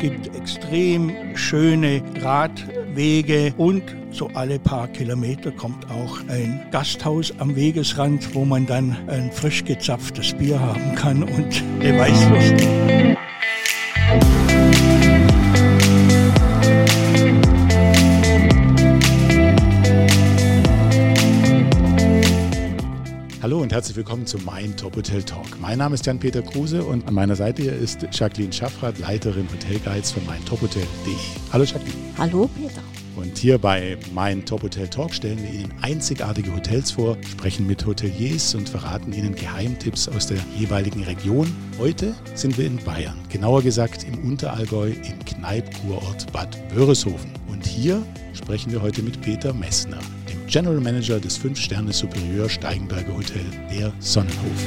gibt extrem schöne Radwege und so alle paar Kilometer kommt auch ein Gasthaus am Wegesrand, wo man dann ein frisch gezapftes Bier haben kann und eine Weißwurst. Herzlich willkommen zu Mein Top Hotel Talk. Mein Name ist Jan-Peter Kruse und an meiner Seite hier ist Jacqueline Schaffrath, Leiterin Hotelguides für meintophotel.de. Hallo Jacqueline. Hallo Peter. Und hier bei Mein Top Hotel Talk stellen wir Ihnen einzigartige Hotels vor, sprechen mit Hoteliers und verraten Ihnen Geheimtipps aus der jeweiligen Region. Heute sind wir in Bayern, genauer gesagt im Unterallgäu im Kneipkurort Bad Wörishofen. Und hier sprechen wir heute mit Peter Messner, General Manager des 5-Sterne Superieur Steigenberger Hotel, der Sonnenhof.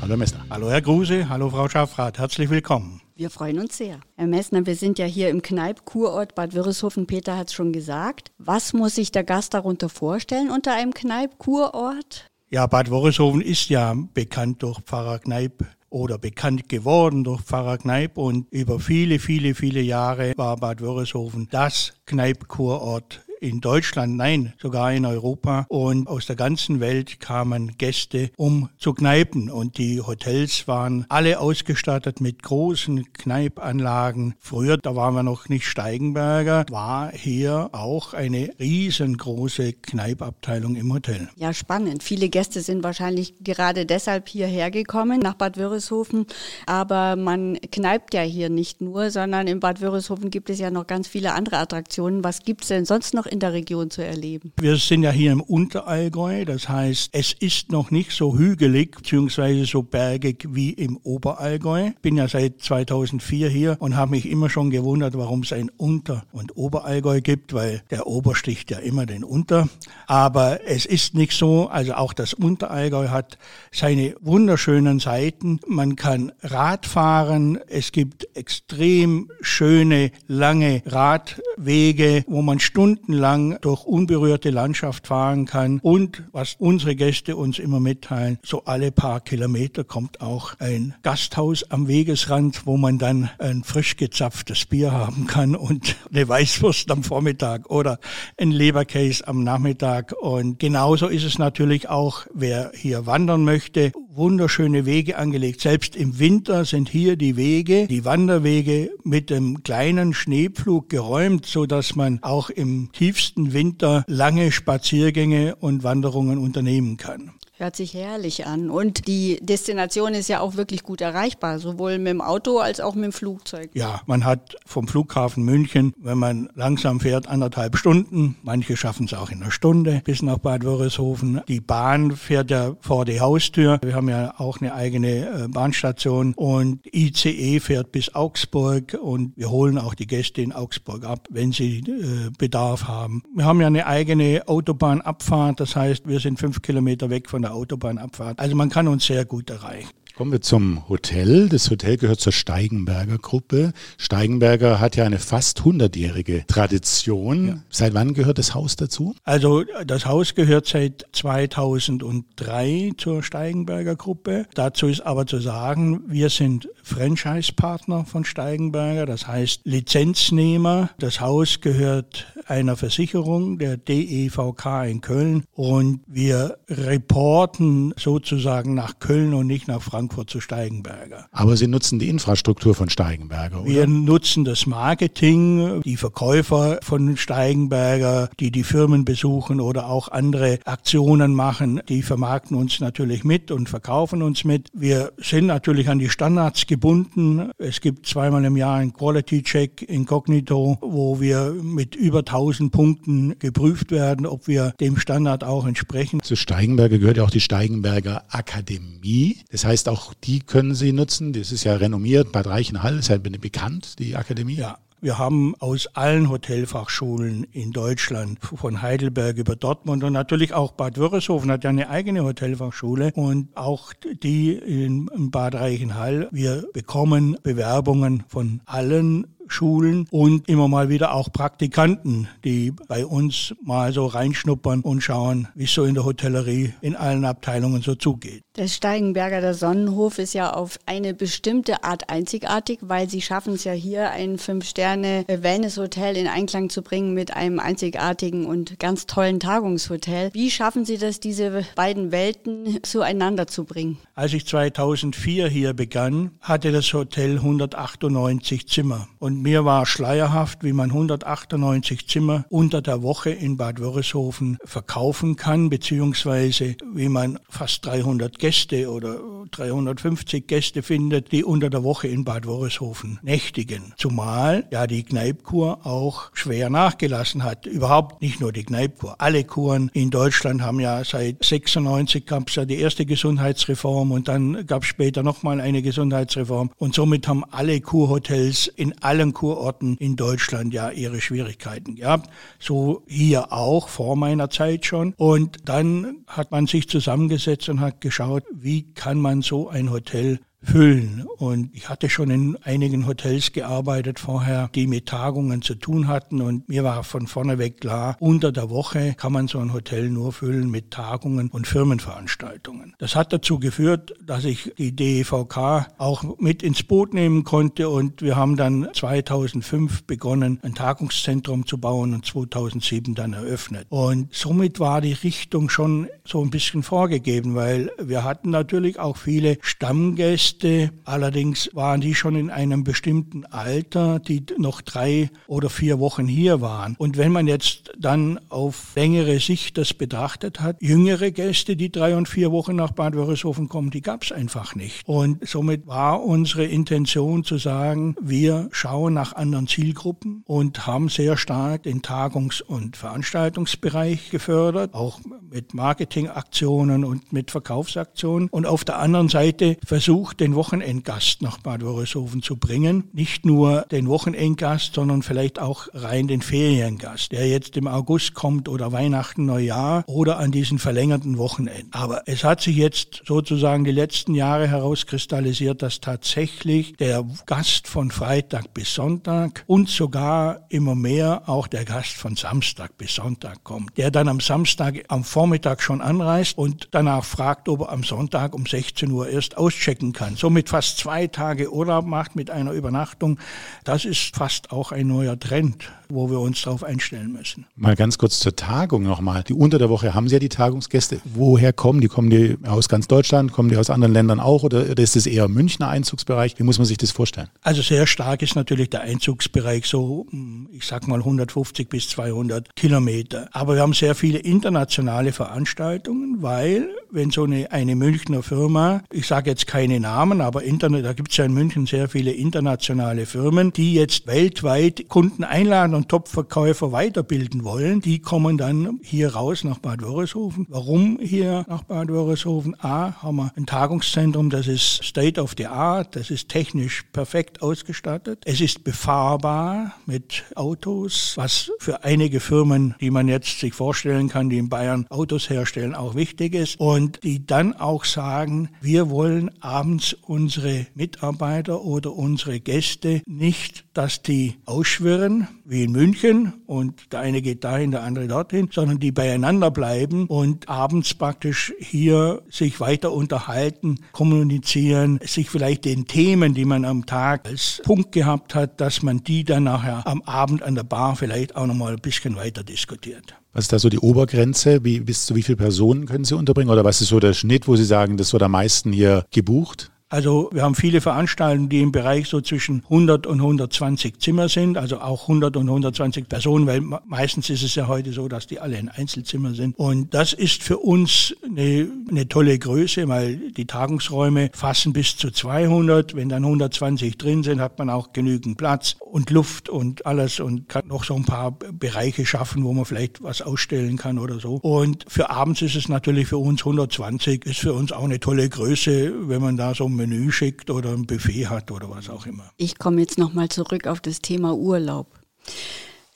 Hallo Herr Messner. Hallo Herr Gruse, hallo Frau Schaffrath, herzlich willkommen. Wir freuen uns sehr. Herr Messner, wir sind ja hier im Kneipp-Kurort Bad Wörishofen. Peter hat es schon gesagt. Was muss sich der Gast darunter vorstellen unter einem Kneipp-Kurort? Ja, Bad Wörishofen ist ja bekannt durch Pfarrer Kneipp oder bekannt geworden durch Pfarrer Kneipp und über viele, viele, viele Jahre war Bad Wörishofen das Kneipp-Kurort in Deutschland, nein, sogar in Europa. Und aus der ganzen Welt kamen Gäste, um zu kneipen. Und die Hotels waren alle ausgestattet mit großen Kneipanlagen. Früher, da waren wir noch nicht Steigenberger, war hier auch eine riesengroße Kneipabteilung im Hotel. Ja, spannend. Viele Gäste sind wahrscheinlich gerade deshalb hierher gekommen, nach Bad Wörishofen. Aber man kneipt ja hier nicht nur, sondern in Bad Wörishofen gibt es ja noch ganz viele andere Attraktionen. Was gibt es denn sonst noch in der Region zu erleben? Wir sind ja hier im Unterallgäu, das heißt, es ist noch nicht so hügelig bzw. so bergig wie im Oberallgäu. Ich bin ja seit 2004 hier und habe mich immer schon gewundert, warum es ein Unter- und Oberallgäu gibt, weil der Ober sticht ja immer den Unter. Aber es ist nicht so, also auch das Unterallgäu hat seine wunderschönen Seiten. Man kann Rad fahren, es gibt extrem schöne, lange Radwege, wo man stundenlang lang durch unberührte Landschaft fahren kann. Und was unsere Gäste uns immer mitteilen, so alle paar Kilometer kommt auch ein Gasthaus am Wegesrand, wo man dann ein frisch gezapftes Bier haben kann und eine Weißwurst am Vormittag oder ein Leberkäse am Nachmittag. Und genauso ist es natürlich auch, wer hier wandern möchte, wunderschöne Wege angelegt. Selbst im Winter sind hier die Wege, die Wanderwege mit dem kleinen Schneepflug geräumt, so dass man auch im tiefsten Winter lange Spaziergänge und Wanderungen unternehmen kann. Hört sich herrlich an. Und die Destination ist ja auch wirklich gut erreichbar, sowohl mit dem Auto als auch mit dem Flugzeug. Ja, man hat vom Flughafen München, wenn man langsam fährt, anderthalb Stunden. Manche schaffen es auch in einer Stunde bis nach Bad Wörishofen. Die Bahn fährt ja vor die Haustür. Wir haben ja auch eine eigene äh, Bahnstation und ICE fährt bis Augsburg und wir holen auch die Gäste in Augsburg ab, wenn sie äh, Bedarf haben. Wir haben ja eine eigene Autobahnabfahrt, das heißt, wir sind fünf Kilometer weg von der Autobahnabfahrt. Also man kann uns sehr gut erreichen. Kommen wir zum Hotel. Das Hotel gehört zur Steigenberger Gruppe. Steigenberger hat ja eine fast 100-jährige Tradition. Ja. Seit wann gehört das Haus dazu? Also das Haus gehört seit 2003 zur Steigenberger Gruppe. Dazu ist aber zu sagen, wir sind Franchise-Partner von Steigenberger, das heißt Lizenznehmer. Das Haus gehört einer Versicherung, der DEVK in Köln und wir reporten sozusagen nach Köln und nicht nach Frankfurt zu Steigenberger. Aber Sie nutzen die Infrastruktur von Steigenberger, oder? Wir nutzen das Marketing, die Verkäufer von Steigenberger, die die Firmen besuchen oder auch andere Aktionen machen, die vermarkten uns natürlich mit und verkaufen uns mit. Wir sind natürlich an die Standards gebunden. Es gibt zweimal im Jahr einen Quality Check Incognito, wo wir mit über 1000 Punkten geprüft werden, ob wir dem Standard auch entsprechen. Zu Steigenberger gehört ja auch die Steigenberger Akademie. Das heißt, auch die können Sie nutzen. Das ist ja renommiert. Bad Reichenhall ist ja bekannt, die Akademie. Ja, wir haben aus allen Hotelfachschulen in Deutschland, von Heidelberg über Dortmund und natürlich auch Bad Wörishofen hat ja eine eigene Hotelfachschule und auch die in Bad Reichenhall. Wir bekommen Bewerbungen von allen schulen und immer mal wieder auch Praktikanten, die bei uns mal so reinschnuppern und schauen, wie es so in der Hotellerie in allen Abteilungen so zugeht. Der Steigenberger der Sonnenhof ist ja auf eine bestimmte Art einzigartig, weil Sie schaffen es ja hier, ein Fünf-Sterne-Wellness-Hotel in Einklang zu bringen mit einem einzigartigen und ganz tollen Tagungshotel. Wie schaffen Sie das, diese beiden Welten zueinander zu bringen? Als ich 2004 hier begann, hatte das Hotel 198 Zimmer. Und mir war schleierhaft, wie man 198 Zimmer unter der Woche in Bad Wörishofen verkaufen kann, beziehungsweise wie man fast 300 Gäste oder 350 Gäste findet, die unter der Woche in Bad Wörishofen nächtigen. Zumal ja die Kneipkur auch schwer nachgelassen hat. Überhaupt nicht nur die Kneipkur. Alle Kuren in Deutschland haben ja seit 96 gab es ja die erste Gesundheitsreform und dann gab es später nochmal eine Gesundheitsreform. Und somit haben alle Kurhotels in allen Kurorten in Deutschland ja ihre Schwierigkeiten gehabt. So hier auch vor meiner Zeit schon. Und dann hat man sich zusammengesetzt und hat geschaut, geschaut, wie kann man so ein Hotel füllen. Und ich hatte schon in einigen Hotels gearbeitet vorher, die mit Tagungen zu tun hatten. Und mir war von vorneweg klar, unter der Woche kann man so ein Hotel nur füllen mit Tagungen und Firmenveranstaltungen. Das hat dazu geführt, dass ich die DEVK auch mit ins Boot nehmen konnte. Und wir haben dann 2005 begonnen, ein Tagungszentrum zu bauen und 2007 dann eröffnet. Und somit war die Richtung schon so ein bisschen vorgegeben, weil wir hatten natürlich auch viele Stammgäste, Gäste. Allerdings waren die schon in einem bestimmten Alter, die noch drei oder vier Wochen hier waren. Und wenn man jetzt dann auf längere Sicht das betrachtet hat, jüngere Gäste, die drei und vier Wochen nach Bad Wörishofen kommen, die gab es einfach nicht. Und somit war unsere Intention zu sagen, wir schauen nach anderen Zielgruppen und haben sehr stark den Tagungs- und Veranstaltungsbereich gefördert, auch mit Marketingaktionen und mit Verkaufsaktionen. Und auf der anderen Seite versucht, den Wochenendgast nach Bad Wörishofen zu bringen. Nicht nur den Wochenendgast, sondern vielleicht auch rein den Feriengast, der jetzt im August kommt oder Weihnachten, Neujahr oder an diesen verlängerten Wochenenden. Aber es hat sich jetzt sozusagen die letzten Jahre herauskristallisiert, dass tatsächlich der Gast von Freitag bis Sonntag und sogar immer mehr auch der Gast von Samstag bis Sonntag kommt, der dann am Samstag am Vormittag schon anreist und danach fragt, ob er am Sonntag um 16 Uhr erst auschecken kann kann, somit fast zwei Tage Urlaub macht mit einer Übernachtung, das ist fast auch ein neuer Trend, wo wir uns darauf einstellen müssen. Mal ganz kurz zur Tagung nochmal. Die unter der Woche haben Sie ja die Tagungsgäste. Woher kommen die? Kommen die aus ganz Deutschland? Kommen die aus anderen Ländern auch? Oder, oder ist es eher Münchner Einzugsbereich? Wie muss man sich das vorstellen? Also sehr stark ist natürlich der Einzugsbereich so, hm, ich sag mal 150 bis 200 Kilometer. Aber wir haben sehr viele internationale Veranstaltungen, weil wenn so eine, eine Münchner Firma, ich sage jetzt keine Namen, aber Internet, da gibt es ja in München sehr viele internationale Firmen, die jetzt weltweit Kunden einladen und Topverkäufer weiterbilden wollen, die kommen dann hier raus nach Bad Wörishofen. Warum hier nach Bad Wörishofen? A, haben wir ein Tagungszentrum, das ist State of the Art, das ist technisch perfekt ausgestattet. Es ist befahrbar mit Autos, was für einige Firmen, die man jetzt sich vorstellen kann, die in Bayern Autos herstellen, auch wichtig ist. Und die dann auch sagen, wir wollen abends unsere Mitarbeiter oder unsere Gäste nicht, dass die ausschwirren, wie in München und der eine geht dahin, der andere dorthin, sondern die beieinander bleiben und abends praktisch hier sich weiter unterhalten, kommunizieren, sich vielleicht den Themen, die man am Tag als Punkt gehabt hat, dass man die dann nachher am Abend an der Bar vielleicht auch nochmal ein bisschen weiter diskutiert. Was ist da so die Obergrenze? Wie, bis zu wie viele Personen können Sie unterbringen? Oder was ist so der Schnitt, wo Sie sagen, das wird am meisten hier gebucht? Also wir haben viele Veranstaltungen, die im Bereich so zwischen 100 und 120 Zimmer sind, also auch 100 und 120 Personen, weil meistens ist es ja heute so, dass die alle in Einzelzimmer sind. Und das ist für uns eine, eine tolle Größe, weil die Tagungsräume fassen bis zu 200. Wenn dann 120 drin sind, hat man auch genügend Platz und Luft und alles und kann noch so ein paar Bereiche schaffen, wo man vielleicht was ausstellen kann oder so. Und für abends ist es natürlich für uns 120, ist für uns auch eine tolle Größe, wenn man da so Menü schickt oder ein Buffet hat oder was auch immer. Ich komme jetzt nochmal zurück auf das Thema Urlaub.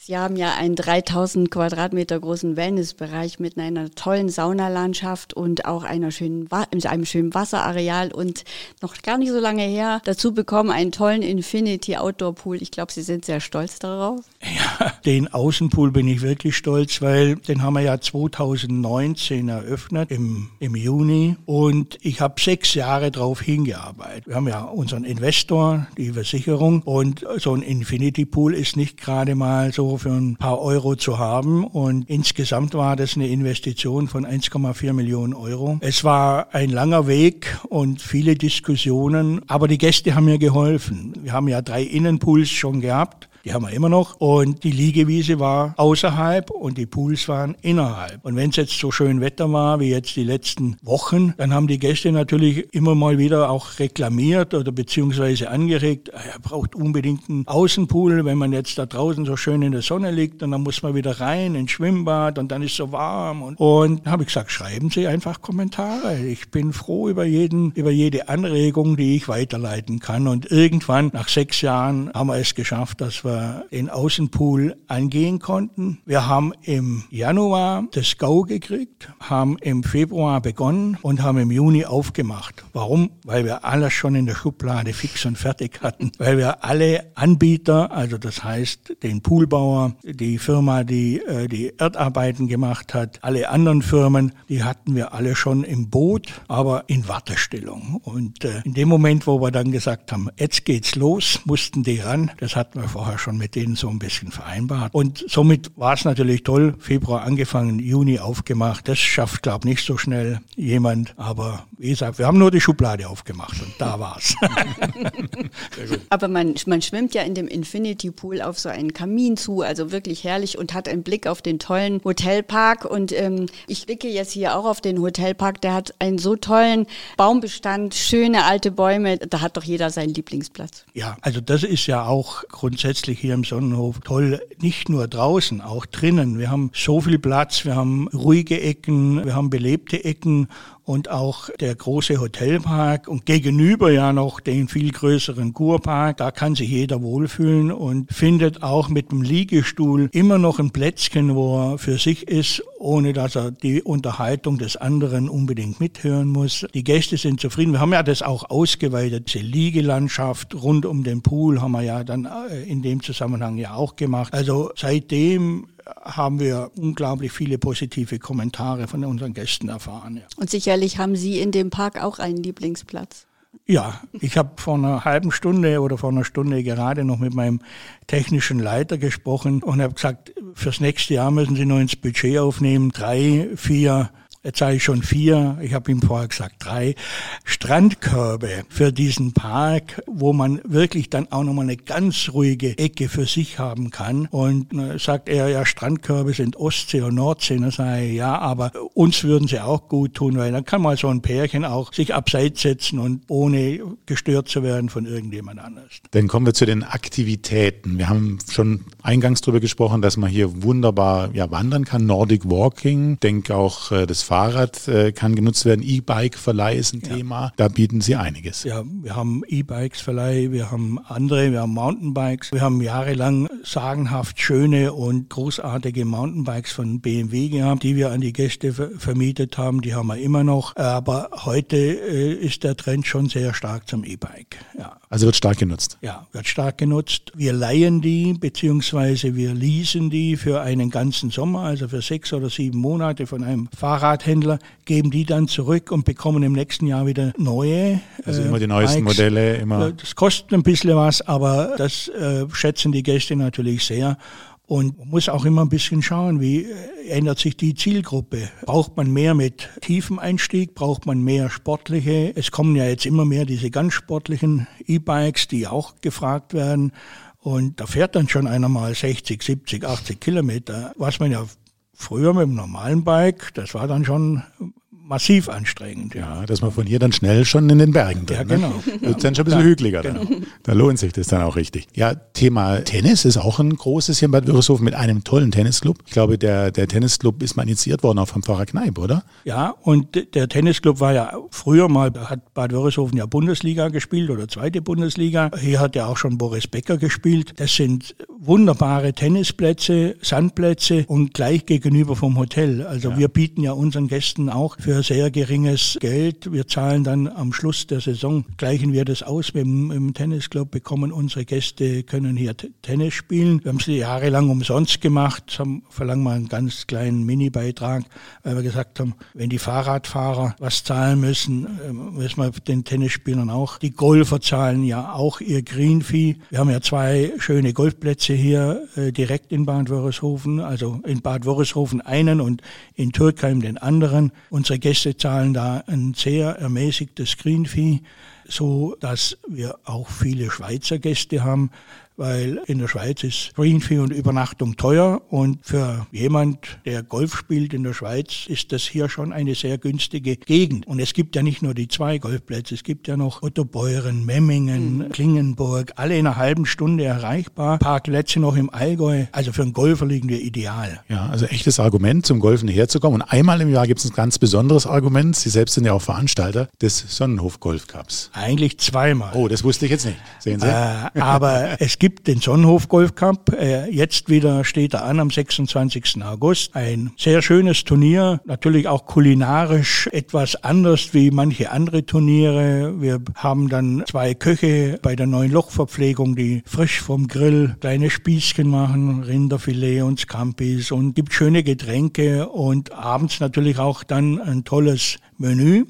Sie haben ja einen 3000 Quadratmeter großen Wellnessbereich mit einer tollen Saunalandschaft und auch einer schönen, einem schönen Wasserareal und noch gar nicht so lange her dazu bekommen einen tollen Infinity Outdoor Pool. Ich glaube, Sie sind sehr stolz darauf. Ja, den Außenpool bin ich wirklich stolz, weil den haben wir ja 2019 eröffnet im, im Juni und ich habe sechs Jahre darauf hingearbeitet. Wir haben ja unseren Investor, die Versicherung und so ein Infinity Pool ist nicht gerade mal so für ein paar Euro zu haben und insgesamt war das eine Investition von 1,4 Millionen Euro. Es war ein langer Weg und viele Diskussionen, aber die Gäste haben mir geholfen. Wir haben ja drei Innenpools schon gehabt die haben wir immer noch. Und die Liegewiese war außerhalb und die Pools waren innerhalb. Und wenn es jetzt so schön Wetter war wie jetzt die letzten Wochen, dann haben die Gäste natürlich immer mal wieder auch reklamiert oder beziehungsweise angeregt, ah, er braucht unbedingt einen Außenpool, wenn man jetzt da draußen so schön in der Sonne liegt und dann muss man wieder rein ins Schwimmbad und dann ist so warm. Und, und habe ich gesagt, schreiben Sie einfach Kommentare. Ich bin froh über jeden, über jede Anregung, die ich weiterleiten kann. Und irgendwann, nach sechs Jahren, haben wir es geschafft, dass wir den Außenpool angehen konnten. Wir haben im Januar das Go gekriegt, haben im Februar begonnen und haben im Juni aufgemacht. Warum? Weil wir alles schon in der Schublade fix und fertig hatten. Weil wir alle Anbieter, also das heißt den Poolbauer, die Firma, die äh, die Erdarbeiten gemacht hat, alle anderen Firmen, die hatten wir alle schon im Boot, aber in Wartestellung. Und äh, in dem Moment, wo wir dann gesagt haben, jetzt geht's los, mussten die ran. Das hatten wir vorher schon schon mit denen so ein bisschen vereinbart. Und somit war es natürlich toll. Februar angefangen, Juni aufgemacht. Das schafft, glaube ich, nicht so schnell jemand. Aber wie gesagt, wir haben nur die Schublade aufgemacht und da war's. Aber man, man schwimmt ja in dem Infinity Pool auf so einen Kamin zu, also wirklich herrlich und hat einen Blick auf den tollen Hotelpark. Und ähm, ich blicke jetzt hier auch auf den Hotelpark. Der hat einen so tollen Baumbestand, schöne alte Bäume. Da hat doch jeder seinen Lieblingsplatz. Ja, also das ist ja auch grundsätzlich hier im Sonnenhof toll, nicht nur draußen, auch drinnen. Wir haben so viel Platz, wir haben ruhige Ecken, wir haben belebte Ecken und auch der große Hotelpark und gegenüber ja noch den viel größeren Kurpark. Da kann sich jeder wohlfühlen und findet auch mit dem Liegestuhl immer noch ein Plätzchen, wo er für sich ist, ohne dass er die Unterhaltung des anderen unbedingt mithören muss. Die Gäste sind zufrieden. Wir haben ja das auch ausgeweitet. Diese Liegelandschaft rund um den Pool haben wir ja dann äh, in dem Zusammenhang ja auch gemacht. Also seitdem haben wir unglaublich viele positive Kommentare von unseren Gästen erfahren. Ja. Und sicherlich haben Sie in dem Park auch einen Lieblingsplatz. Ja, ich habe vor einer halben Stunde oder vor einer Stunde gerade noch mit meinem technischen Leiter gesprochen und habe gesagt, fürs nächste Jahr müssen Sie noch ins Budget aufnehmen, drei, vier jetzt sage ich schon vier, ich habe ihm vorher gesagt drei, Strandkörbe für diesen Park, wo man wirklich dann auch nochmal eine ganz ruhige Ecke für sich haben kann. Und äh, sagt er, ja, Strandkörbe sind Ostsee und Nordsee. Dann sage ich, ja, aber uns würden sie auch gut tun, weil dann kann mal so ein Pärchen auch sich abseits setzen und ohne gestört zu werden von irgendjemand anders. Dann kommen wir zu den Aktivitäten. Wir haben schon eingangs darüber gesprochen, dass man hier wunderbar ja, wandern kann. Nordic Walking, denke auch äh, das Fahrrad Fahrrad äh, kann genutzt werden, E-Bike-Verleih ist ein ja. Thema. Da bieten Sie einiges. Ja, wir haben E-Bikes-Verleih, wir haben andere, wir haben Mountainbikes. Wir haben jahrelang sagenhaft schöne und großartige Mountainbikes von BMW gehabt, die wir an die Gäste ver vermietet haben. Die haben wir immer noch. Aber heute äh, ist der Trend schon sehr stark zum E-Bike. Ja. Also wird stark genutzt. Ja, wird stark genutzt. Wir leihen die, beziehungsweise wir leasen die für einen ganzen Sommer, also für sechs oder sieben Monate von einem Fahrrad Fahrradhändler geben die dann zurück und bekommen im nächsten Jahr wieder neue. Also immer die neuesten Bikes. Modelle, immer. Das kostet ein bisschen was, aber das äh, schätzen die Gäste natürlich sehr. Und man muss auch immer ein bisschen schauen, wie äh, ändert sich die Zielgruppe. Braucht man mehr mit tiefem Einstieg? Braucht man mehr sportliche? Es kommen ja jetzt immer mehr diese ganz sportlichen E-Bikes, die auch gefragt werden. Und da fährt dann schon einer mal 60, 70, 80 Kilometer, was man ja Früher mit dem normalen Bike, das war dann schon massiv anstrengend. Ja. ja, dass man von hier dann schnell schon in den Bergen drin. Ja, genau. Ne? Wird dann schon ein bisschen ja, hügeliger. Genau. Dann. Da lohnt sich das dann auch richtig. Ja, Thema Tennis ist auch ein großes hier in Bad Wörishofen mit einem tollen Tennisclub. Ich glaube, der, der Tennisclub ist mal initiiert worden auch vom Pfarrer Kneip, oder? Ja, und der Tennisclub war ja früher mal, hat Bad Wörishofen ja Bundesliga gespielt oder zweite Bundesliga. Hier hat ja auch schon Boris Becker gespielt. Das sind wunderbare Tennisplätze, Sandplätze und gleich gegenüber vom Hotel. Also ja. wir bieten ja unseren Gästen auch für sehr geringes Geld. Wir zahlen dann am Schluss der Saison, gleichen wir das aus mit dem, mit Tennisclub, bekommen unsere Gäste, können hier Tennis spielen. Wir haben es jahrelang umsonst gemacht, haben, verlangen mal einen ganz kleinen Mini-Beitrag, weil wir gesagt haben, wenn die Fahrradfahrer was zahlen müssen, ähm, müssen wir den Tennisspielern auch. Die Golfer zahlen ja auch ihr Green-Fee. Wir haben ja zwei schöne Golfplätze hier äh, direkt in Bad Wörishofen, also in Bad Wörishofen einen und in Türkheim den anderen. Unsere Gäste zahlen da ein sehr ermäßigtes Green-Fee, so dass wir auch viele Schweizer Gäste haben weil in der Schweiz ist Greenfee und Übernachtung teuer und für jemand, der Golf spielt in der Schweiz, ist das hier schon eine sehr günstige Gegend. Und es gibt ja nicht nur die zwei Golfplätze, es gibt ja noch Ottobeuren, Memmingen, mhm. Klingenburg, alle in einer halben Stunde erreichbar. Parkplätze noch im Allgäu. Also für einen Golfer liegen wir ideal. Ja, also echtes Argument, zum Golfen herzukommen. Und einmal im Jahr gibt es ein ganz besonderes Argument. Sie selbst sind ja auch Veranstalter des Sonnenhof Golf Cups. Eigentlich zweimal. Oh, das wusste ich jetzt nicht. Sehen Sie? Äh, aber es gibt gibt den Sonnenhof Golf Cup. Äh, jetzt wieder steht er an am 26. August. Ein sehr schönes Turnier, natürlich auch kulinarisch etwas anders wie manche andere Turniere. Wir haben dann zwei Köche bei der neuen Lochverpflegung, die frisch vom Grill kleine Spießchen machen, Rinderfilet und Scampis und gibt schöne Getränke und abends natürlich auch dann ein tolles Menü.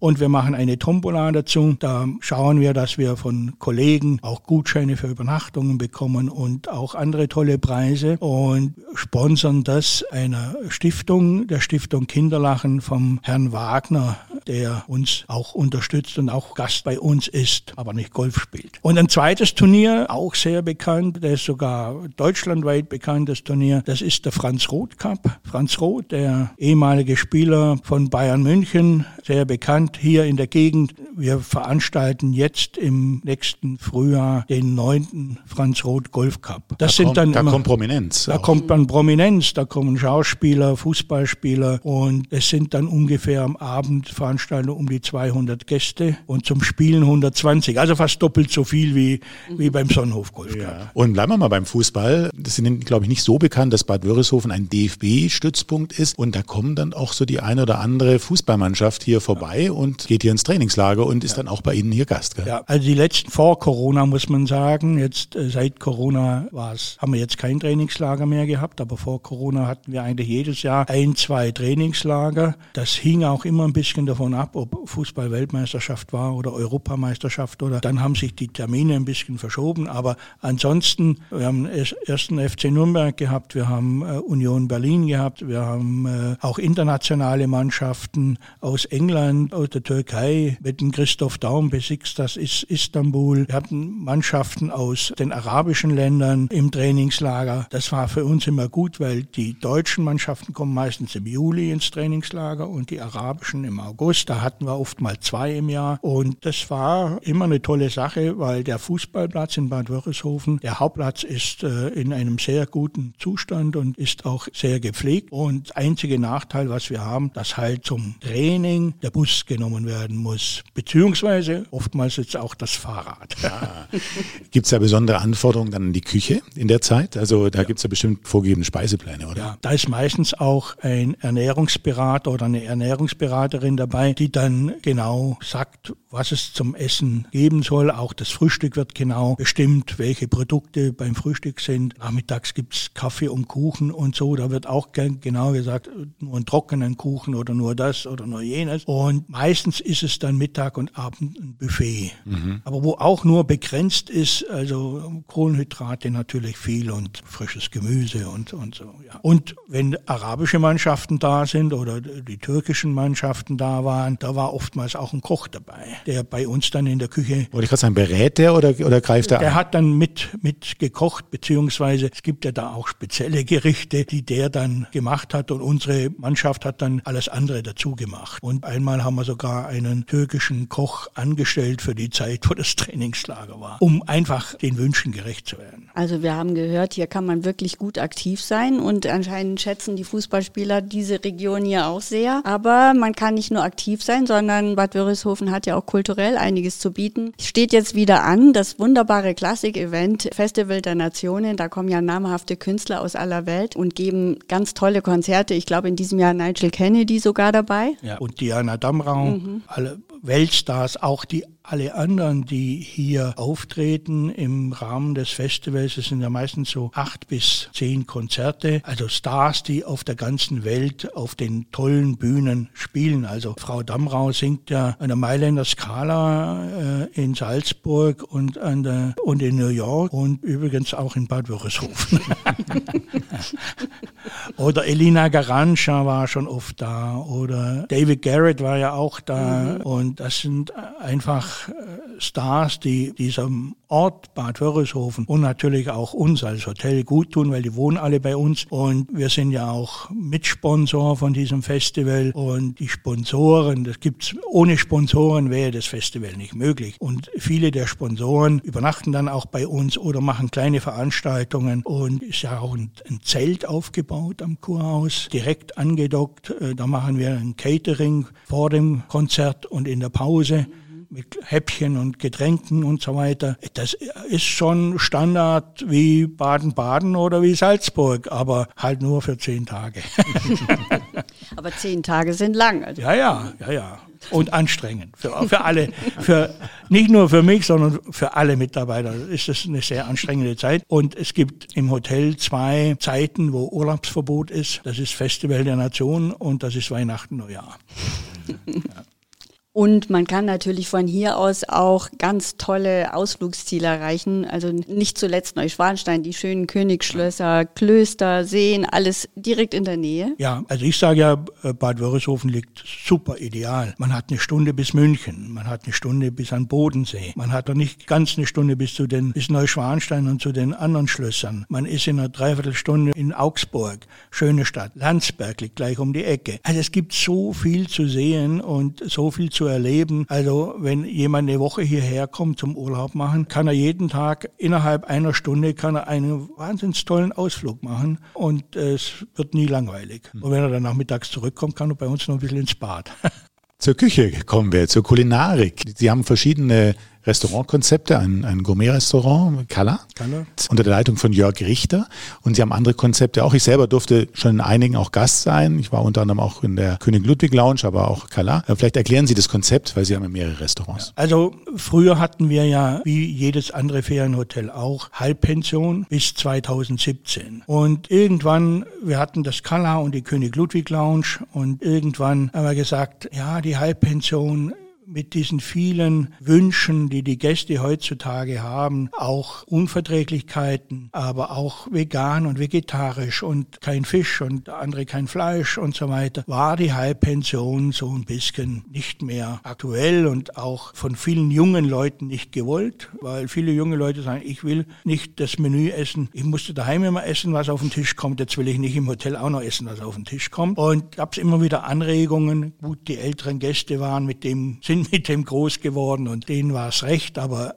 Und wir machen eine Tombola dazu. Da schauen wir, dass wir von Kollegen auch Gutscheine für Übernachtungen bekommen und auch andere tolle Preise und sponsern das einer Stiftung, der Stiftung Kinderlachen vom Herrn Wagner, der uns auch unterstützt und auch Gast bei uns ist, aber nicht Golf spielt. Und ein zweites Turnier, auch sehr bekannt, der ist sogar deutschlandweit bekanntes Turnier, das ist der Franz Roth Cup. Franz Roth, der ehemalige Spieler von Bayern München, sehr bekannt hier in der Gegend. Wir veranstalten jetzt im nächsten Frühjahr den neunten Franz Roth Golf Cup. Das da sind kommt, dann da immer, kommt Prominenz. Da auch. kommt dann Prominenz, da kommen Schauspieler, Fußballspieler und es sind dann ungefähr am Abend Veranstaltungen um die 200 Gäste und zum Spielen 120. Also fast doppelt so viel wie, wie beim Sonnenhof Golf Cup. Ja. Und bleiben wir mal beim Fußball. Das sind, glaube ich, nicht so bekannt, dass Bad Wörishofen ein DFB-Stützpunkt ist und da kommen dann auch so die eine oder andere Fußballmannschaft hier vorbei ja und geht hier ins Trainingslager und ist dann auch bei Ihnen hier Gast. Gell? Ja, also die letzten vor Corona muss man sagen. Jetzt äh, seit Corona war's, haben wir jetzt kein Trainingslager mehr gehabt, aber vor Corona hatten wir eigentlich jedes Jahr ein, zwei Trainingslager. Das hing auch immer ein bisschen davon ab, ob Fußball-Weltmeisterschaft war oder Europameisterschaft oder dann haben sich die Termine ein bisschen verschoben. Aber ansonsten, wir haben ersten FC Nürnberg gehabt, wir haben äh, Union Berlin gehabt, wir haben äh, auch internationale Mannschaften aus England, aus der Türkei mit dem Christoph Daum besiegt, das ist Istanbul. Wir hatten Mannschaften aus den arabischen Ländern im Trainingslager. Das war für uns immer gut, weil die deutschen Mannschaften kommen meistens im Juli ins Trainingslager und die arabischen im August. Da hatten wir oft mal zwei im Jahr und das war immer eine tolle Sache, weil der Fußballplatz in Bad Wörishofen, der Hauptplatz ist äh, in einem sehr guten Zustand und ist auch sehr gepflegt und einzige Nachteil, was wir haben, dass halt zum Training der Bus genommen werden muss, beziehungsweise oftmals jetzt auch das Fahrrad. Ja. Gibt es da besondere Anforderungen dann an die Küche in der Zeit? Also da ja. gibt es ja bestimmt vorgegebene Speisepläne, oder? Ja, da ist meistens auch ein Ernährungsberater oder eine Ernährungsberaterin dabei, die dann genau sagt, was es zum Essen geben soll. Auch das Frühstück wird genau bestimmt, welche Produkte beim Frühstück sind. Nachmittags gibt es Kaffee und Kuchen und so. Da wird auch genau gesagt, nur einen trockenen Kuchen oder nur das oder nur jenes. Und meistens ist es dann Mittag und Abend ein Buffet. Mhm. Aber wo auch nur begrenzt ist, also Kohlenhydrate natürlich viel und frisches Gemüse und, und so. Ja. Und wenn arabische Mannschaften da sind oder die türkischen Mannschaften da waren, da war oftmals auch ein Koch dabei, der bei uns dann in der Küche. Wollte ich gerade sagen, berät der oder, oder greift er Der an? hat dann mit, mit gekocht, beziehungsweise es gibt ja da auch spezielle Gerichte, die der dann gemacht hat und unsere Mannschaft hat dann alles andere dazu gemacht. Und einmal haben wir sogar einen türkischen Koch angestellt für die Zeit, wo das Trainingslager war, um einfach den Wünschen gerecht zu werden. Also wir haben gehört, hier kann man wirklich gut aktiv sein und anscheinend schätzen die Fußballspieler diese Region hier auch sehr. Aber man kann nicht nur aktiv sein, sondern Bad Wörishofen hat ja auch kulturell einiges zu bieten. Steht jetzt wieder an, das wunderbare Klassik-Event Festival der Nationen. Da kommen ja namhafte Künstler aus aller Welt und geben ganz tolle Konzerte. Ich glaube in diesem Jahr Nigel Kennedy sogar dabei. Ja, und Diana Damrau, mhm. alle Weltstars, auch die alle anderen, die hier auftreten im Rahmen des Festivals, es sind ja meistens so acht bis zehn Konzerte, also Stars, die auf der ganzen Welt auf den tollen Bühnen spielen. Also Frau Damrau singt ja an der Mailänder Skala äh, in Salzburg und, an der, und in New York und übrigens auch in Bad Wörishofen. oder Elina Garancha war schon oft da oder David Garrett war ja auch da mhm. und das sind einfach äh, Stars, die diesem Ort Bad Wörishofen und natürlich auch uns als Hotel gut tun, weil die wohnen alle bei uns. Und wir sind ja auch Mitsponsor von diesem Festival. Und die Sponsoren, das gibt's ohne Sponsoren wäre das Festival nicht möglich. Und viele der Sponsoren übernachten dann auch bei uns oder machen kleine Veranstaltungen. Und ist ja auch ein, ein Zelt aufgebaut am Kurhaus, direkt angedockt, äh, da machen wir ein Catering vor dem Konzert und in der Pause mit Häppchen und Getränken und so weiter. Das ist schon Standard wie Baden-Baden oder wie Salzburg, aber halt nur für zehn Tage. aber zehn Tage sind lang. Also. Ja, ja, ja, ja. Und anstrengend. Für, für alle, für, nicht nur für mich, sondern für alle Mitarbeiter ist das eine sehr anstrengende Zeit. Und es gibt im Hotel zwei Zeiten, wo Urlaubsverbot ist. Das ist Festival der Nationen und das ist Weihnachten, Neujahr. Ja. Und man kann natürlich von hier aus auch ganz tolle Ausflugsziele erreichen. Also nicht zuletzt Neuschwanstein, die schönen Königsschlösser, Klöster, Seen, alles direkt in der Nähe. Ja, also ich sage ja, äh, Bad Wörishofen liegt super ideal. Man hat eine Stunde bis München, man hat eine Stunde bis an Bodensee, man hat doch nicht ganz eine Stunde bis zu den bis Neuschwanstein und zu den anderen Schlössern. Man ist in einer Dreiviertelstunde in Augsburg, schöne Stadt. Landsberg liegt gleich um die Ecke. Also es gibt so viel zu sehen und so viel zu zu erleben. Also wenn jemand eine Woche hierher kommt zum Urlaub machen, kann er jeden Tag innerhalb einer Stunde kann er einen wahnsinnig tollen Ausflug machen und es wird nie langweilig. Und wenn er dann nachmittags zurückkommt, kann er bei uns noch ein bisschen ins Bad. Zur Küche kommen wir, zur Kulinarik. Sie haben verschiedene Restaurantkonzepte, ein, ein Gourmet-Restaurant, Kalla, Kalla, unter der Leitung von Jörg Richter. Und sie haben andere Konzepte auch. Ich selber durfte schon in einigen auch Gast sein. Ich war unter anderem auch in der König Ludwig Lounge, aber auch Kalla. Vielleicht erklären Sie das Konzept, weil Sie haben ja mehrere Restaurants. Also früher hatten wir ja, wie jedes andere Ferienhotel auch, Halbpension bis 2017. Und irgendwann, wir hatten das Kalla und die König Ludwig Lounge und irgendwann haben wir gesagt, ja, die Halbpension mit diesen vielen Wünschen, die die Gäste heutzutage haben, auch Unverträglichkeiten, aber auch vegan und vegetarisch und kein Fisch und andere kein Fleisch und so weiter, war die Halbpension so ein bisschen nicht mehr aktuell und auch von vielen jungen Leuten nicht gewollt, weil viele junge Leute sagen, ich will nicht das Menü essen, ich musste daheim immer essen, was auf den Tisch kommt, jetzt will ich nicht im Hotel auch noch essen, was auf den Tisch kommt. Und gab es immer wieder Anregungen, gut, die älteren Gäste waren mit dem Sinn bin mit dem groß geworden und denen war es recht, aber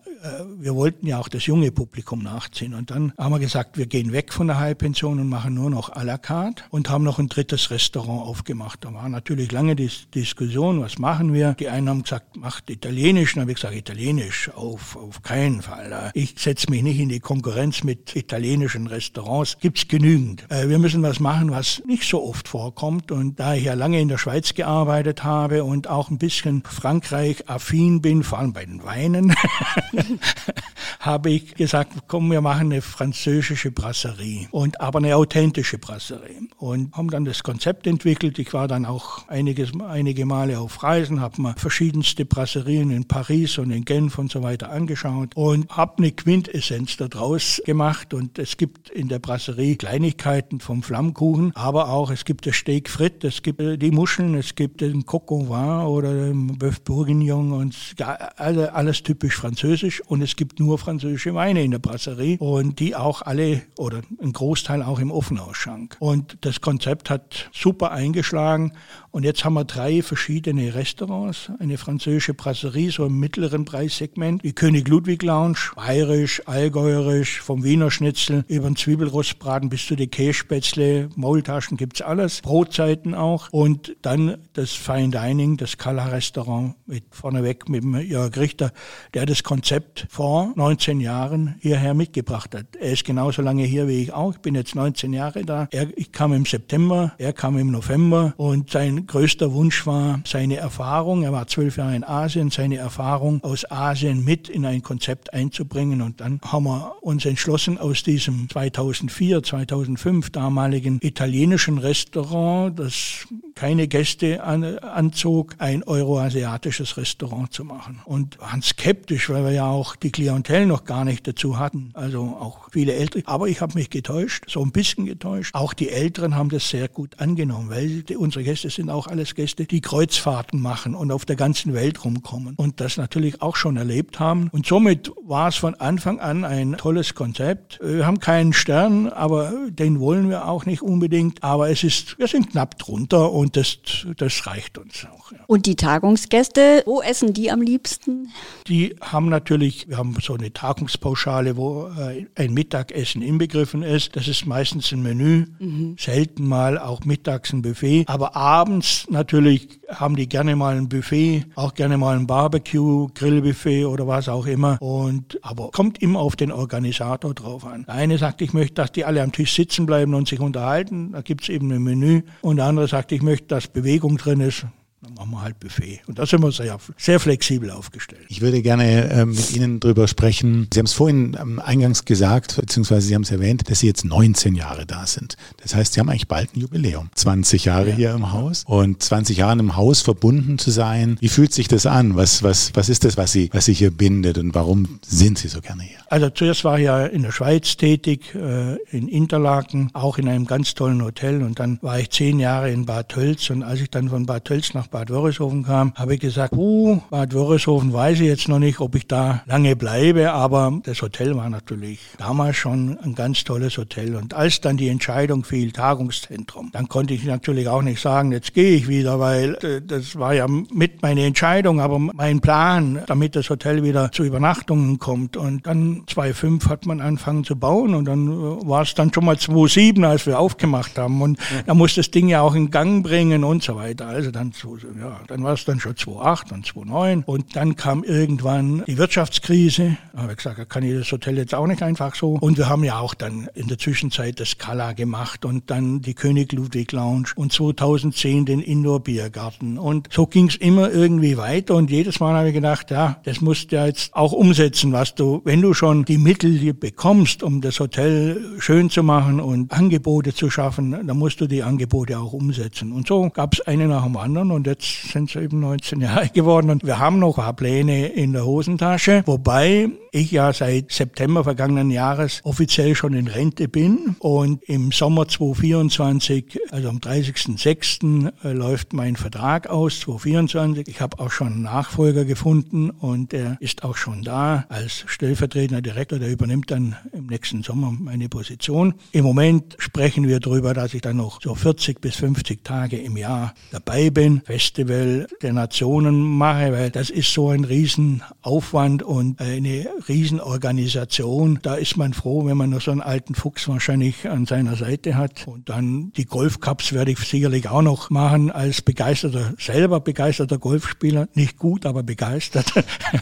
wir wollten ja auch das junge Publikum nachziehen. Und dann haben wir gesagt, wir gehen weg von der Heilpension und machen nur noch à la carte und haben noch ein drittes Restaurant aufgemacht. Da war natürlich lange die Diskussion, was machen wir? Die einen haben gesagt, macht Italienisch. Dann habe ich gesagt, Italienisch auf, auf keinen Fall. Ich setze mich nicht in die Konkurrenz mit italienischen Restaurants. Gibt's genügend. Äh, wir müssen was machen, was nicht so oft vorkommt. Und da ich ja lange in der Schweiz gearbeitet habe und auch ein bisschen Frankreich affin bin, vor allem bei den Weinen, habe ich gesagt, komm, wir machen eine französische Brasserie und aber eine authentische Brasserie. Und haben dann das Konzept entwickelt. Ich war dann auch einiges, einige Male auf Reisen, habe mir verschiedenste Brasserien in Paris und in Genf und so weiter angeschaut und habe eine Quintessenz daraus gemacht. Und es gibt in der Brasserie Kleinigkeiten vom Flammkuchen, aber auch es gibt das Steak frit, es gibt die Muscheln, es gibt den Coq vin oder den Bœuf bourguignon und alles typisch französisch und es gibt nur französische Weine in der Brasserie und die auch alle oder ein Großteil auch im Offenausschank. Und das Konzept hat super eingeschlagen und jetzt haben wir drei verschiedene Restaurants, eine französische Brasserie, so im mittleren Preissegment, die König Ludwig Lounge, bayerisch, allgäuerisch, vom Wiener Schnitzel über den Zwiebelrostbraten bis zu den Kässpätzle, Maultaschen gibt's alles, Brotzeiten auch und dann das Fine Dining, das Kala Restaurant mit vorneweg mit dem Jörg Richter, der das Konzept vor 19 Jahren hierher mitgebracht hat. Er ist genauso lange hier wie ich auch. Ich bin jetzt 19 Jahre da. Er, ich kam im September, er kam im November und sein größter Wunsch war seine Erfahrung, er war zwölf Jahre in Asien, seine Erfahrung aus Asien mit in ein Konzept einzubringen. Und dann haben wir uns entschlossen, aus diesem 2004, 2005 damaligen italienischen Restaurant, das keine Gäste an, anzog, ein euroasiatisches Restaurant zu machen. Und waren skeptisch, weil wir ja auch die Klientel noch gar nicht dazu hatten. Also auch viele Ältere. Aber ich habe mich getäuscht, so ein bisschen getäuscht. Auch die Älteren haben das sehr gut angenommen, weil die, unsere Gäste sind auch alles Gäste, die Kreuzfahrten machen und auf der ganzen Welt rumkommen und das natürlich auch schon erlebt haben. Und somit war es von Anfang an ein tolles Konzept. Wir haben keinen Stern, aber den wollen wir auch nicht unbedingt. Aber es ist, wir sind knapp drunter und das, das reicht uns auch. Ja. Und die Tagungsgäste, wo essen die am liebsten? Die haben natürlich, wir haben so eine Tagungspauschale, wo äh, ein Mittagessen inbegriffen ist. Das ist meistens ein Menü, mhm. selten mal auch mittags ein Buffet. Aber abends abends natürlich haben die gerne mal ein Buffet, auch gerne mal ein Barbecue, Grillbuffet oder was auch immer. Und aber kommt immer auf den Organisator drauf an. Der eine sagt, ich möchte, dass die alle am Tisch sitzen bleiben und sich unterhalten. Da gibt es eben ein Menü. Und der andere sagt, ich möchte, dass Bewegung drin ist. Dann machen wir halt Buffet. Und da sind wir sehr, sehr flexibel aufgestellt. Ich würde gerne äh, mit Ihnen drüber sprechen. Sie haben es vorhin ähm, eingangs gesagt, beziehungsweise Sie haben es erwähnt, dass Sie jetzt 19 Jahre da sind. Das heißt, Sie haben eigentlich bald ein Jubiläum. 20 Jahre ja. hier im Haus und 20 Jahre im Haus verbunden zu sein. Wie fühlt sich das an? Was, was, was ist das, was Sie, was Sie hier bindet und warum sind Sie so gerne hier? Also zuerst war ich ja in der Schweiz tätig, äh, in Interlaken, auch in einem ganz tollen Hotel und dann war ich zehn Jahre in Bad Tölz und als ich dann von Bad Tölz nach Bad Wörishofen kam, habe ich gesagt, uh, Bad Wörishofen weiß ich jetzt noch nicht, ob ich da lange bleibe, aber das Hotel war natürlich damals schon ein ganz tolles Hotel. Und als dann die Entscheidung fiel, Tagungszentrum, dann konnte ich natürlich auch nicht sagen, jetzt gehe ich wieder, weil äh, das war ja mit meine Entscheidung, aber mein Plan, damit das Hotel wieder zu Übernachtungen kommt. Und dann 2005 hat man angefangen zu bauen und dann äh, war es dann schon mal 2007, als wir aufgemacht haben. Und ja. da muss das Ding ja auch in Gang bringen und so weiter. Also dann ja, dann war es dann schon 2008 und 2009 und dann kam irgendwann die Wirtschaftskrise. Da habe ich gesagt, da kann ich das Hotel jetzt auch nicht einfach so. Und wir haben ja auch dann in der Zwischenzeit das Kala gemacht und dann die König Ludwig Lounge und 2010 den Indoor Biergarten. Und so ging es immer irgendwie weiter und jedes Mal habe ich gedacht, ja, das musst du ja jetzt auch umsetzen, was du, wenn du schon die Mittel bekommst, um das Hotel schön zu machen und Angebote zu schaffen, dann musst du die Angebote auch umsetzen. Und so gab es eine nach dem anderen und jetzt sind es eben 19 Jahre geworden und wir haben noch ein paar Pläne in der Hosentasche, wobei ich ja seit September vergangenen Jahres offiziell schon in Rente bin und im Sommer 2024, also am 30.06. Äh, läuft mein Vertrag aus, 2024. Ich habe auch schon einen Nachfolger gefunden und er ist auch schon da als stellvertretender Direktor, der übernimmt dann im nächsten Sommer meine Position. Im Moment sprechen wir darüber, dass ich dann noch so 40 bis 50 Tage im Jahr dabei bin, Festival der Nationen mache, weil das ist so ein Riesenaufwand und eine Riesenorganisation. Da ist man froh, wenn man noch so einen alten Fuchs wahrscheinlich an seiner Seite hat. Und dann die Golfcups werde ich sicherlich auch noch machen als begeisterter, selber begeisterter Golfspieler. Nicht gut, aber begeistert.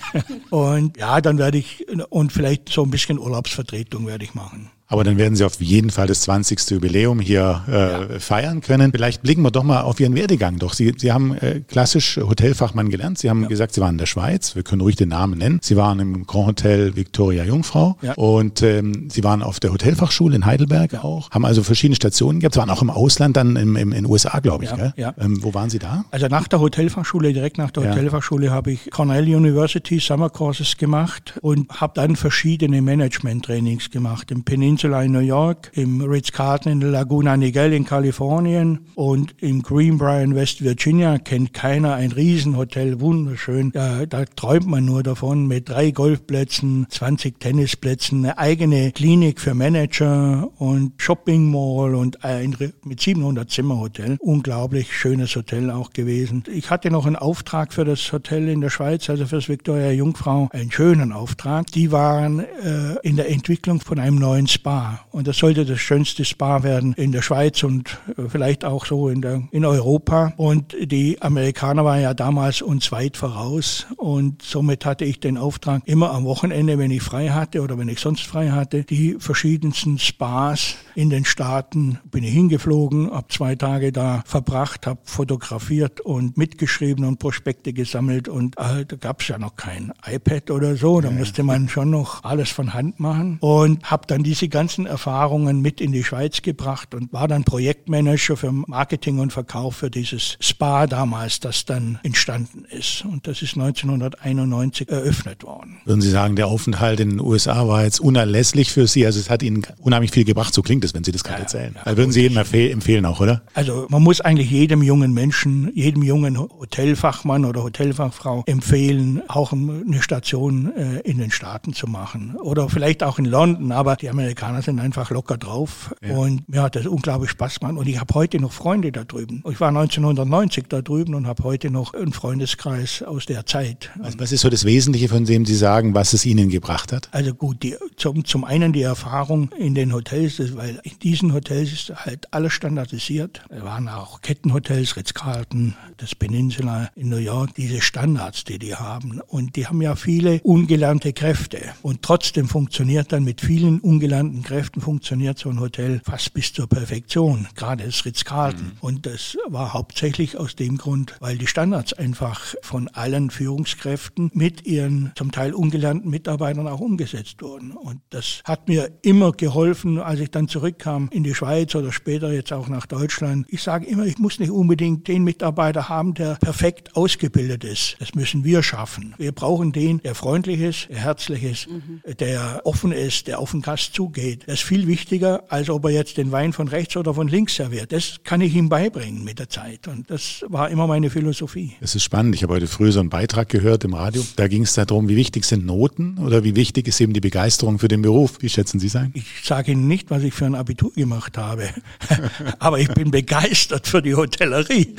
und ja, dann werde ich, und vielleicht so ein bisschen Urlaubsvertretung werde ich machen. Aber dann werden Sie auf jeden Fall das 20. Jubiläum hier äh, ja. feiern können. Vielleicht blicken wir doch mal auf Ihren Werdegang. Doch Sie, Sie haben äh, klassisch Hotelfachmann gelernt. Sie haben ja. gesagt, Sie waren in der Schweiz. Wir können ruhig den Namen nennen. Sie waren im Grand Hotel Victoria Jungfrau ja. und ähm, Sie waren auf der Hotelfachschule in Heidelberg auch. Haben also verschiedene Stationen gehabt. Sie waren auch im Ausland, dann im, im, in den USA, glaube ich. Ja. Ähm, wo waren Sie da? Also nach der Hotelfachschule, direkt nach der Hotelfachschule, habe ich Cornell University Summer Courses gemacht und habe dann verschiedene Management-Trainings gemacht. Im Peninsula in New York, im Ritz-Carlton in Laguna Niguel in Kalifornien und im Greenbrier in West Virginia. Kennt keiner ein Riesenhotel, wunderschön. Da, da träumt man nur davon mit drei Golfplätzen, 20 Tennisplätzen, eine eigene Klinik für Manager und Shopping Mall und ein mit 700 Zimmer Hotel. Unglaublich schönes Hotel auch gewesen. Ich hatte noch einen Auftrag für das Hotel in der Schweiz, also fürs Victoria Jungfrau, einen schönen Auftrag. Die waren äh, in der Entwicklung von einem neuen Spa und das sollte das schönste Spa werden in der Schweiz und äh, vielleicht auch so in, der, in Europa. Und die Amerikaner waren ja damals uns weit voraus. Und somit hatte ich den Auftrag, immer am Wochenende, wenn ich frei hatte oder wenn ich sonst frei hatte, die verschiedensten Spas in den Staaten bin ich hingeflogen, habe zwei Tage da verbracht, habe fotografiert und mitgeschrieben und Prospekte gesammelt. Und äh, da gab es ja noch kein iPad oder so, da musste man schon noch alles von Hand machen. Und habe dann diese ganzen Erfahrungen mit in die Schweiz gebracht und war dann Projektmanager für Marketing und Verkauf für dieses Spa damals, das dann entstanden ist und das ist 1991 eröffnet worden. Würden Sie sagen, der Aufenthalt in den USA war jetzt unerlässlich für Sie? Also es hat Ihnen unheimlich viel gebracht, so klingt es, wenn Sie das gerade ja, erzählen. Ja, würden Sie jedem empfehlen auch, oder? Also man muss eigentlich jedem jungen Menschen, jedem jungen Hotelfachmann oder Hotelfachfrau empfehlen, auch eine Station äh, in den Staaten zu machen. Oder vielleicht auch in London, aber die Amerikaner sind einfach locker drauf. Ja. Und mir hat das unglaublich Spaß gemacht. Und ich habe heute noch Freunde da drüben. Ich war 1990 da drüben und habe heute noch einen Freundeskreis aus der Zeit. Also was ist so das Wesentliche, von dem Sie sagen, was es Ihnen gebracht hat? Also gut, die, zum, zum einen die Erfahrung in den Hotels, weil in diesen Hotels ist halt alles standardisiert. Da waren auch Kettenhotels, Ritz-Carlton, das Peninsula in New York, diese Standards, die die haben. Und die haben ja viele ungelernte Kräfte. Und trotzdem funktioniert dann mit vielen ungelernten Kräften funktioniert so ein Hotel fast bis zur Perfektion. Gerade das Ritz-Carlton. Mhm. Und das war hauptsächlich aus dem Grund, weil die Standards einfach von allen Führungskräften mit ihren zum Teil ungelernten Mitarbeitern auch umgesetzt wurden. Und das hat mir immer geholfen, als ich dann zurückkam in die Schweiz oder später jetzt auch nach Deutschland. Ich sage immer, ich muss nicht unbedingt den Mitarbeiter haben, der perfekt ausgebildet ist. Das müssen wir schaffen. Wir brauchen den, der freundlich ist, der herzlich ist, mhm. der offen ist, der auf den Gast zugeht. Das ist viel wichtiger, als ob er jetzt den Wein von rechts oder von links serviert. Das kann ich ihm beibringen mit der Zeit. Und das war immer meine Philosophie. Es ist spannend. Ich habe heute früh so einen Beitrag gehört im Radio. Da ging es darum, wie wichtig sind Noten oder wie wichtig ist eben die Begeisterung für den Beruf. Wie schätzen Sie es ein? Ich sage Ihnen nicht, was ich für ein Abitur gemacht habe. Aber ich bin begeistert für die Hotellerie.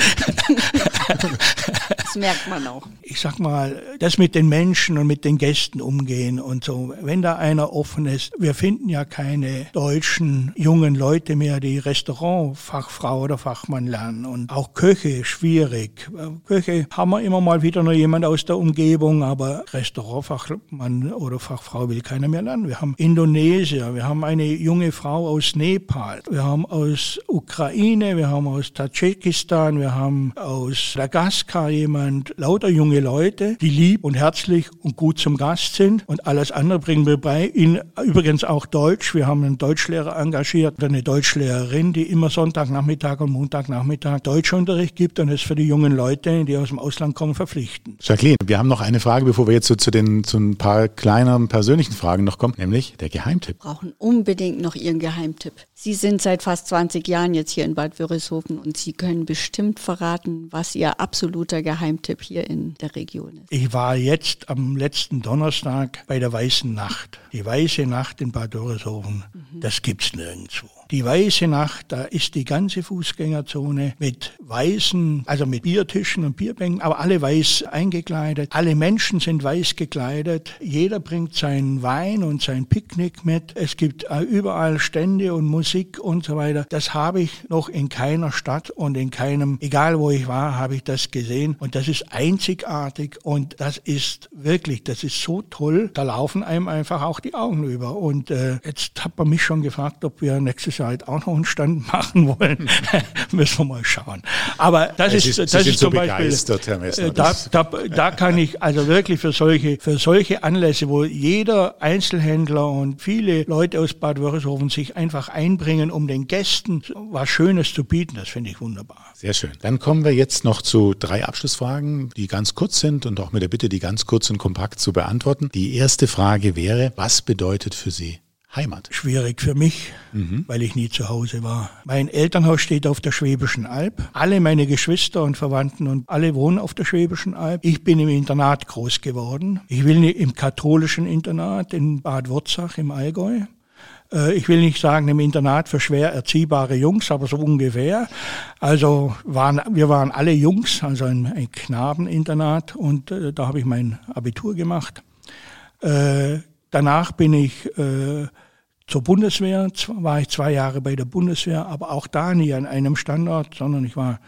das merkt man auch. Ich sag mal, das mit den Menschen und mit den Gästen umgehen und so. Wenn da einer offen ist, wir finden ja keine deutschen jungen Leute mehr, die Restaurantfachfrau oder Fachmann lernen. Und auch Köche, schwierig. Köche haben wir immer mal wieder noch jemand aus der Umgebung, aber Restaurantfachmann oder Fachfrau will keiner mehr lernen. Wir haben Indonesier, wir haben eine junge Frau aus Nepal, wir haben aus Ukraine, wir haben aus Tadschikistan, wir haben aus Madagaskar jemand, lauter junge Leute, die lieb und herzlich und gut zum Gast sind und alles andere bringen wir bei. In, übrigens auch Deutsch. Wir haben einen Deutschlehrer engagiert oder eine Deutschlehrerin, die immer Sonntagnachmittag und Montagnachmittag Deutschunterricht gibt und es für die jungen Leute, die aus dem Ausland kommen, verpflichten. Jacqueline, wir haben noch eine Frage, bevor wir jetzt so zu den zu ein paar kleineren persönlichen Fragen noch kommen, nämlich der Geheimtipp. Wir brauchen unbedingt noch Ihren Geheimtipp. Sie sind seit fast 20 Jahren jetzt hier in Bad Wörishofen und Sie können bestimmt verraten, was Ihr absoluter Geheimtipp hier in der Region ist. Ich war jetzt am letzten Donnerstag bei der Weißen Nacht. Die Weiße Nacht in Bad Wörishofen, mhm. das gibt's nirgendwo. Die Weiße Nacht, da ist die ganze Fußgängerzone mit weißen, also mit Biertischen und Bierbänken, aber alle weiß eingekleidet. Alle Menschen sind weiß gekleidet. Jeder bringt seinen Wein und sein Picknick mit. Es gibt äh, überall Stände und Musik und so weiter. Das habe ich noch in keiner Stadt und in keinem, egal wo ich war, habe ich das gesehen. Und das ist einzigartig und das ist wirklich, das ist so toll. Da laufen einem einfach auch die Augen über. Und äh, jetzt hat man mich schon gefragt, ob wir nächstes Jahr halt auch noch einen Stand machen wollen. Müssen wir mal schauen. Aber das ist, ist, das ist sind so zum Beispiel, begeistert, Herr Messner. äh, da, da, da kann ich also wirklich für solche, für solche Anlässe, wo jeder Einzelhändler und viele Leute aus Bad Wörishofen sich einfach einbringen, um den Gästen was Schönes zu bieten, das finde ich wunderbar. Sehr schön. Dann kommen wir jetzt noch zu drei Abschlussfragen, die ganz kurz sind und auch mit der Bitte, die ganz kurz und kompakt zu beantworten. Die erste Frage wäre, was bedeutet für Sie Heimat? Schwierig für mich, weil ich nie zu Hause war. Mein Elternhaus steht auf der Schwäbischen Alb. Alle meine Geschwister und Verwandten und alle wohnen auf der Schwäbischen Alb. Ich bin im Internat groß geworden. Ich will nicht im katholischen Internat in Bad Wurzach im Allgäu. Äh, Ich will nicht sagen im Internat für schwer erziehbare Jungs, aber so ungefähr. Also waren, wir waren alle Jungs, also ein, ein Knabeninternat und äh, da habe ich mein Abitur gemacht. Äh, danach bin ich äh, zur Bundeswehr, war ich zwei Jahre bei der Bundeswehr, aber auch da nie an einem Standort, sondern ich war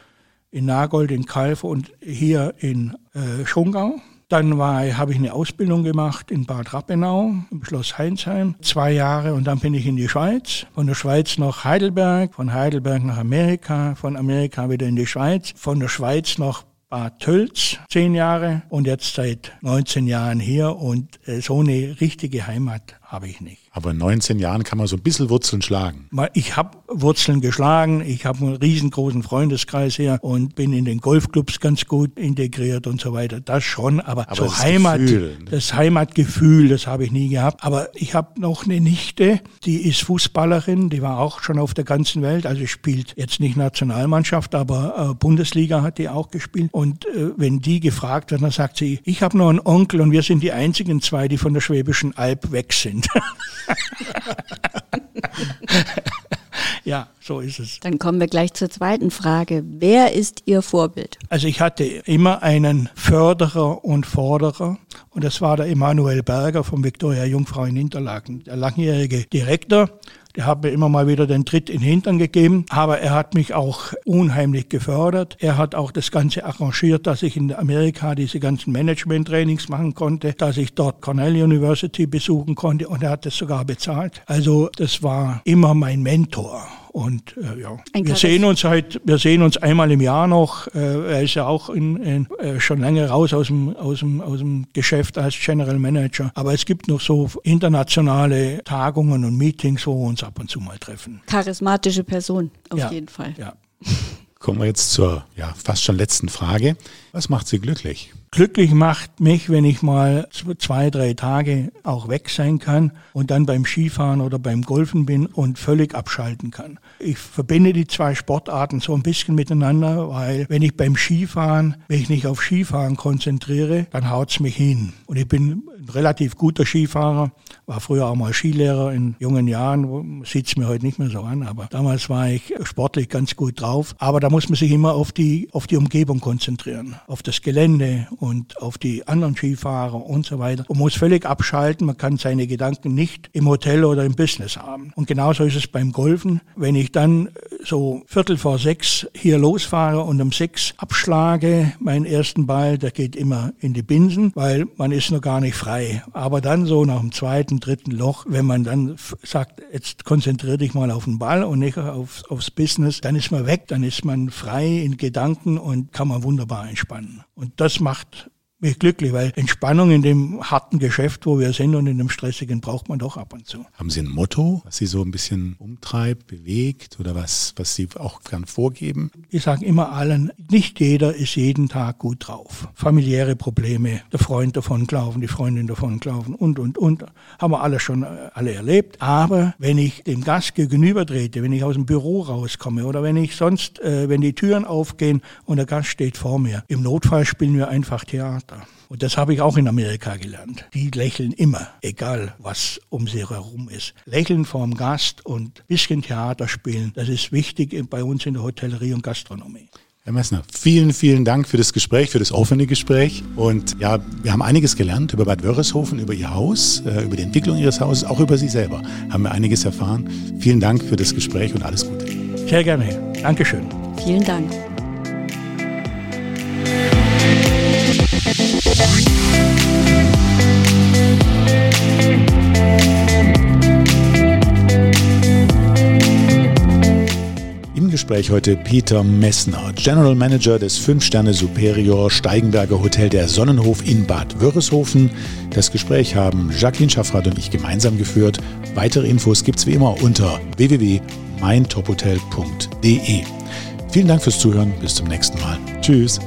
in Nagold, in Kalf und hier in äh, Schongau. Dann habe ich eine Ausbildung gemacht in Bad Rappenau im Schloss Heinsheim, zwei Jahre und dann bin ich in die Schweiz. Von der Schweiz nach Heidelberg, von Heidelberg nach Amerika, von Amerika wieder in die Schweiz, von der Schweiz nach Bad Tölz, zehn Jahre und jetzt seit 19 Jahren hier und äh, so eine richtige Heimat habe ich nicht. Aber in 19 Jahren kann man so ein bisschen Wurzeln schlagen. Ich habe Wurzeln geschlagen, ich habe einen riesengroßen Freundeskreis hier und bin in den Golfclubs ganz gut integriert und so weiter. Das schon, aber, Aber so das Heimat, Gefühl, ne? das Heimatgefühl, das habe ich nie gehabt. Aber ich habe noch eine Nichte, die ist Fußballerin, die war auch schon auf der ganzen Welt, also spielt jetzt nicht Nationalmannschaft, aber äh, Bundesliga hat die auch gespielt. Und äh, wenn die gefragt wird, dann sagt sie, ich habe nur einen Onkel und wir sind die einzigen zwei, die von der Schwäbischen Alb weg sind. ja, so ist es. Dann kommen wir gleich zur zweiten Frage. Wer ist Ihr Vorbild? Also ich hatte immer einen Förderer und Forderer und das war der Emanuel Berger vom Viktoria Jungfrau in Interlaken, der langjährige Direktor. Der hat mir immer mal wieder den Tritt in den Hintern gegeben, aber er hat mich auch unheimlich gefördert. Er hat auch das Ganze arrangiert, dass ich in Amerika diese ganzen Management-Trainings machen konnte, dass ich dort Cornell University besuchen konnte und er hat das sogar bezahlt. Also das war immer mein Mentor. Und äh, ja, Ein wir sehen uns halt, wir sehen uns einmal im Jahr noch. Äh, er ist ja auch in, in, äh, schon lange raus aus dem, aus, dem, aus dem Geschäft als General Manager. Aber es gibt noch so internationale Tagungen und Meetings, wo wir uns ab und zu mal treffen. Charismatische Person, auf Ja. jeden Fall. Ja. Kommen wir jetzt zur ja, fast schon letzten Frage. Was macht Sie glücklich? Glücklich macht mich, wenn ich mal zwei, drei Tage auch weg sein kann und dann beim Skifahren oder beim Golfen bin und völlig abschalten kann. Ich verbinde die zwei Sportarten so ein bisschen miteinander, weil wenn ich beim Skifahren mich nicht auf Skifahren konzentriere, dann haut's mich hin. Und ich bin ein relativ guter Skifahrer, war früher auch mal Skilehrer in jungen Jahren, sieht's mir heute nicht mehr so an, aber damals war ich sportlich ganz gut drauf. Aber da muss man sich immer auf die, auf die Umgebung konzentrieren, auf das Gelände und auf die anderen Skifahrer und so weiter. Man muss völlig abschalten, man kann seine Gedanken nicht im Hotel oder im Business haben. Und genauso ist es beim Golfen. Wenn ich dann so Viertel vor sechs hier losfahre und um sechs abschlage, meinen ersten Ball, der geht immer in die Binsen, weil man ist noch gar nicht frei. Aber dann so nach dem zweiten, dritten Loch, wenn man dann sagt, jetzt konzentriere dich mal auf den Ball und nicht auf, aufs Business, dann ist man weg, dann ist man frei in Gedanken und kann man wunderbar entspannen. Und das macht mich glücklich, weil Entspannung in dem harten Geschäft, wo wir sind und in dem stressigen, braucht man doch ab und zu. Haben Sie ein Motto, was Sie so ein bisschen umtreibt, bewegt oder was, was Sie auch gern vorgeben? Ich sage immer allen, nicht jeder ist jeden Tag gut drauf. Familiäre Probleme, der Freund davon glauben, die Freundin davon glauben und, und, und. Haben wir alle schon äh, alle erlebt. Aber wenn ich dem Gast gegenüber trete, wenn ich aus dem Büro rauskomme oder wenn ich sonst, äh, wenn die Türen aufgehen und der Gast steht vor mir, im Notfall spielen wir einfach Theater. Mitarbeiter. Und das habe ich auch in Amerika gelernt. Die lächeln immer, egal was um sie herum ist. Lächeln vorm Gast und ein bisschen Theater spielen, das ist wichtig bei uns in der Hotellerie und Gastronomie. Herr Messner, vielen, vielen Dank für das Gespräch, für das offene Gespräch. Und ja, wir haben einiges gelernt über Bad Wörishofen, über Ihr Haus, äh, über die Entwicklung Ihres Hauses, auch über Sie selber. Haben wir einiges erfahren. Vielen Dank für das Gespräch und alles Gute. Sehr gerne. Dankeschön. Vielen Dank. Gespräch heute Peter Messner, General Manager des 5-Sterne Superior Steigenberger Hotel der Sonnenhof in Bad Wörishofen. Das Gespräch haben Jacqueline Schaffrath und ich gemeinsam geführt. Weitere Infos gibt es wie immer unter www.meintophotel.de. Vielen Dank fürs Zuhören. Bis zum nächsten Mal. Tschüss.